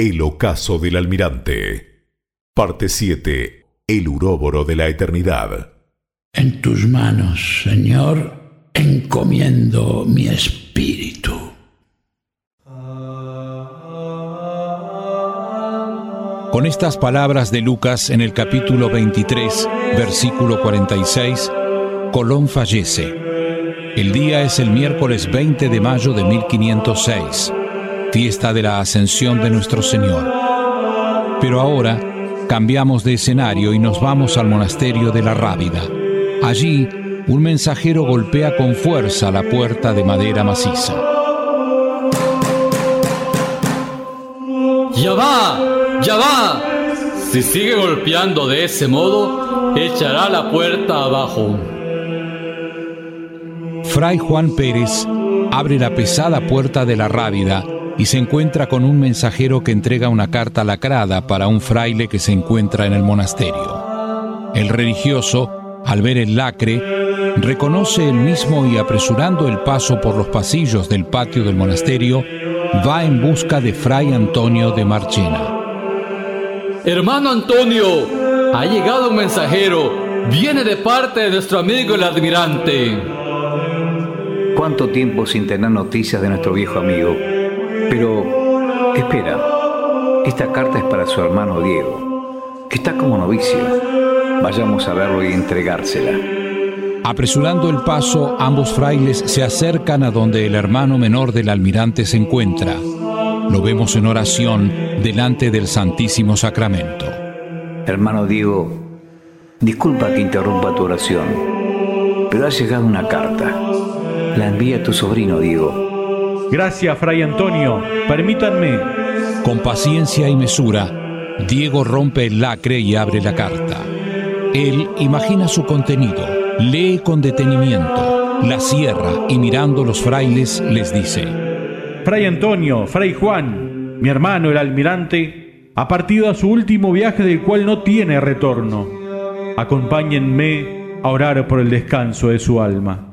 El ocaso del almirante. Parte 7. El uróboro de la eternidad. En tus manos, Señor, encomiendo mi espíritu. Con estas palabras de Lucas en el capítulo 23, versículo 46, Colón fallece. El día es el miércoles 20 de mayo de 1506, fiesta de la ascensión de nuestro Señor. Pero ahora cambiamos de escenario y nos vamos al monasterio de la Rábida. Allí, un mensajero golpea con fuerza la puerta de madera maciza. ¡Ya va! ¡Ya va! Si sigue golpeando de ese modo, echará la puerta abajo. Fray Juan Pérez abre la pesada puerta de la Rábida y se encuentra con un mensajero que entrega una carta lacrada para un fraile que se encuentra en el monasterio. El religioso, al ver el lacre, reconoce el mismo y apresurando el paso por los pasillos del patio del monasterio, va en busca de Fray Antonio de Marchena. Hermano Antonio, ha llegado un mensajero. Viene de parte de nuestro amigo el admirante. ¿Cuánto tiempo sin tener noticias de nuestro viejo amigo? Pero, espera, esta carta es para su hermano Diego, que está como novicio. Vayamos a verlo y entregársela. Apresurando el paso, ambos frailes se acercan a donde el hermano menor del almirante se encuentra. Lo vemos en oración delante del Santísimo Sacramento. Hermano Diego, disculpa que interrumpa tu oración, pero ha llegado una carta. La envía tu sobrino Diego. Gracias, Fray Antonio. Permítanme. Con paciencia y mesura, Diego rompe el lacre y abre la carta. Él imagina su contenido, lee con detenimiento, la cierra y mirando los frailes les dice, Fray Antonio, Fray Juan, mi hermano el almirante, ha partido a su último viaje del cual no tiene retorno. Acompáñenme a orar por el descanso de su alma.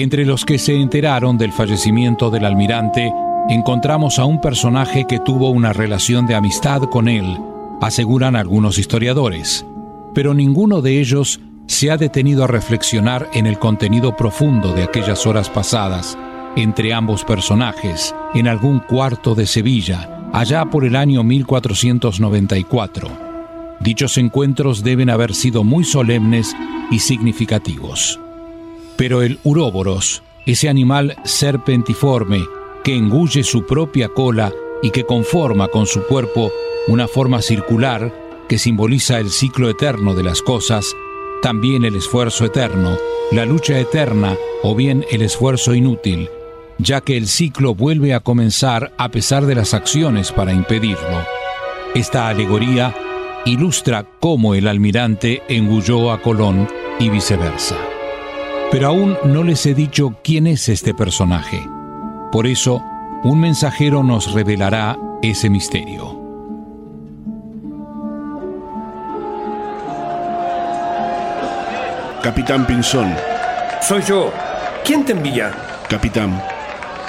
Entre los que se enteraron del fallecimiento del almirante encontramos a un personaje que tuvo una relación de amistad con él, aseguran algunos historiadores, pero ninguno de ellos se ha detenido a reflexionar en el contenido profundo de aquellas horas pasadas entre ambos personajes en algún cuarto de Sevilla, allá por el año 1494. Dichos encuentros deben haber sido muy solemnes y significativos. Pero el uróboros, ese animal serpentiforme que engulle su propia cola y que conforma con su cuerpo una forma circular que simboliza el ciclo eterno de las cosas, también el esfuerzo eterno, la lucha eterna o bien el esfuerzo inútil, ya que el ciclo vuelve a comenzar a pesar de las acciones para impedirlo. Esta alegoría ilustra cómo el almirante engulló a Colón y viceversa. Pero aún no les he dicho quién es este personaje. Por eso, un mensajero nos revelará ese misterio. Capitán Pinzón. Soy yo. ¿Quién te envía? Capitán,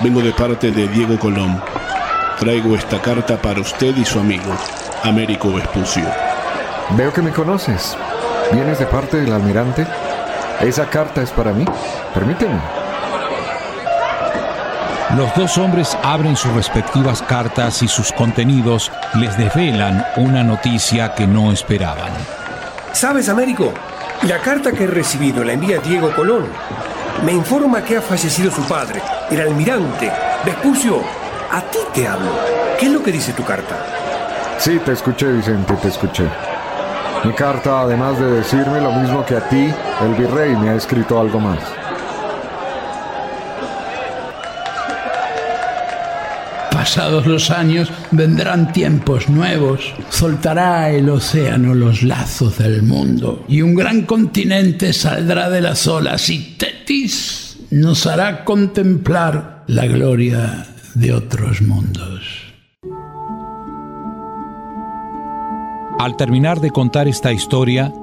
vengo de parte de Diego Colón. Traigo esta carta para usted y su amigo, Américo Vespucio. Veo que me conoces. ¿Vienes de parte del almirante? Esa carta es para mí. Permíteme. Los dos hombres abren sus respectivas cartas y sus contenidos les desvelan una noticia que no esperaban. ¿Sabes, Américo? La carta que he recibido la envía Diego Colón. Me informa que ha fallecido su padre, el almirante. Vespucio, a ti te hablo. ¿Qué es lo que dice tu carta? Sí, te escuché, Vicente, te escuché. Mi carta, además de decirme lo mismo que a ti, el virrey me ha escrito algo más. Pasados los años vendrán tiempos nuevos, soltará el océano los lazos del mundo y un gran continente saldrá de las olas y Tetis nos hará contemplar la gloria de otros mundos. Al terminar de contar esta historia,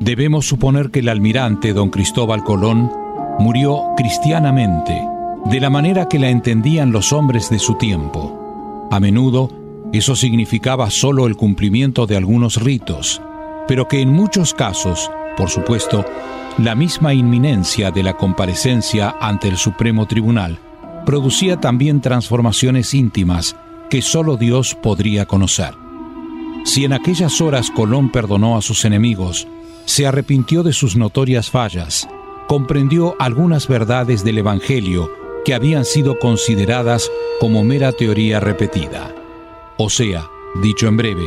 debemos suponer que el almirante don Cristóbal Colón murió cristianamente, de la manera que la entendían los hombres de su tiempo. A menudo, eso significaba solo el cumplimiento de algunos ritos, pero que en muchos casos, por supuesto, la misma inminencia de la comparecencia ante el Supremo Tribunal producía también transformaciones íntimas que solo Dios podría conocer. Si en aquellas horas Colón perdonó a sus enemigos, se arrepintió de sus notorias fallas, comprendió algunas verdades del Evangelio que habían sido consideradas como mera teoría repetida. O sea, dicho en breve,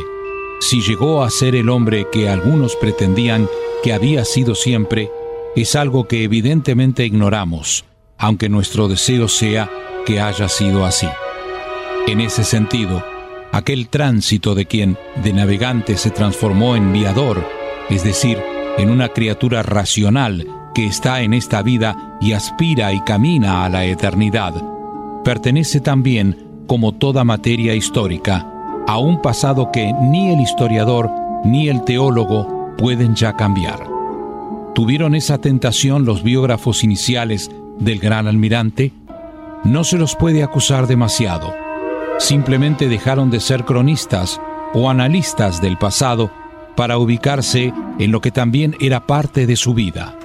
si llegó a ser el hombre que algunos pretendían que había sido siempre, es algo que evidentemente ignoramos, aunque nuestro deseo sea que haya sido así. En ese sentido, aquel tránsito de quien de navegante se transformó en viador, es decir, en una criatura racional que está en esta vida y aspira y camina a la eternidad, pertenece también, como toda materia histórica, a un pasado que ni el historiador ni el teólogo pueden ya cambiar. ¿Tuvieron esa tentación los biógrafos iniciales del gran almirante? No se los puede acusar demasiado simplemente dejaron de ser cronistas o analistas del pasado para ubicarse en lo que también era parte de su vida,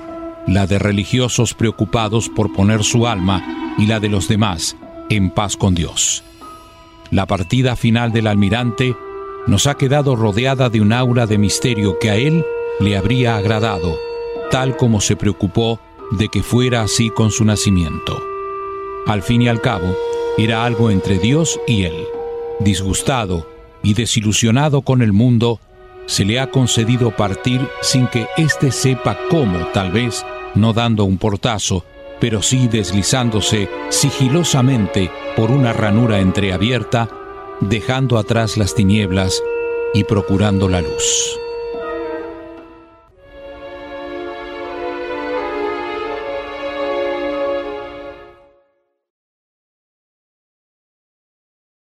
la de religiosos preocupados por poner su alma y la de los demás en paz con Dios. La partida final del almirante nos ha quedado rodeada de un aura de misterio que a él le habría agradado, tal como se preocupó de que fuera así con su nacimiento. Al fin y al cabo, era algo entre Dios y él. Disgustado y desilusionado con el mundo, se le ha concedido partir sin que éste sepa cómo, tal vez, no dando un portazo, pero sí deslizándose sigilosamente por una ranura entreabierta, dejando atrás las tinieblas y procurando la luz.